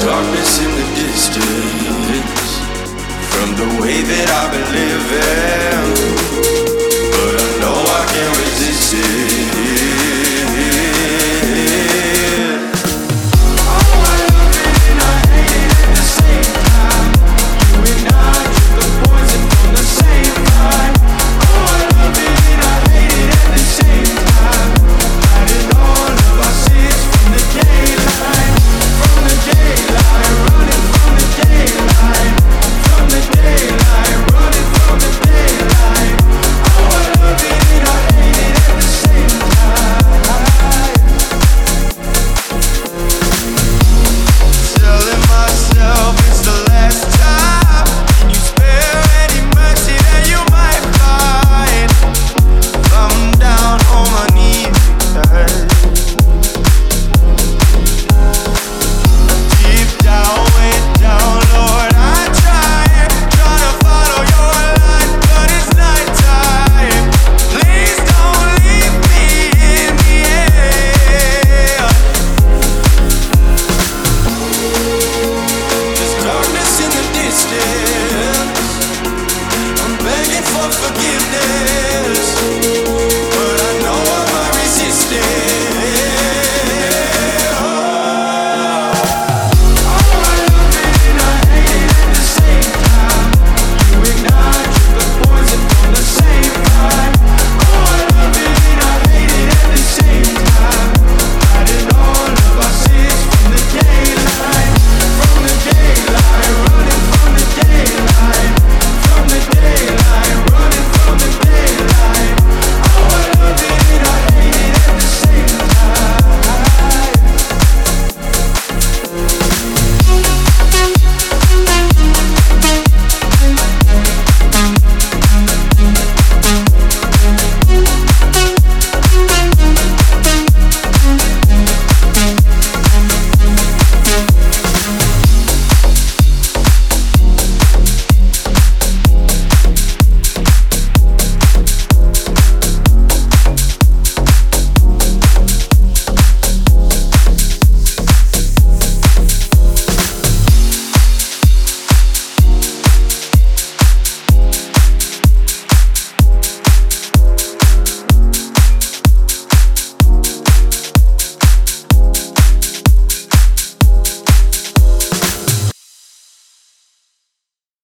darkness in the distance from the way that I've been living.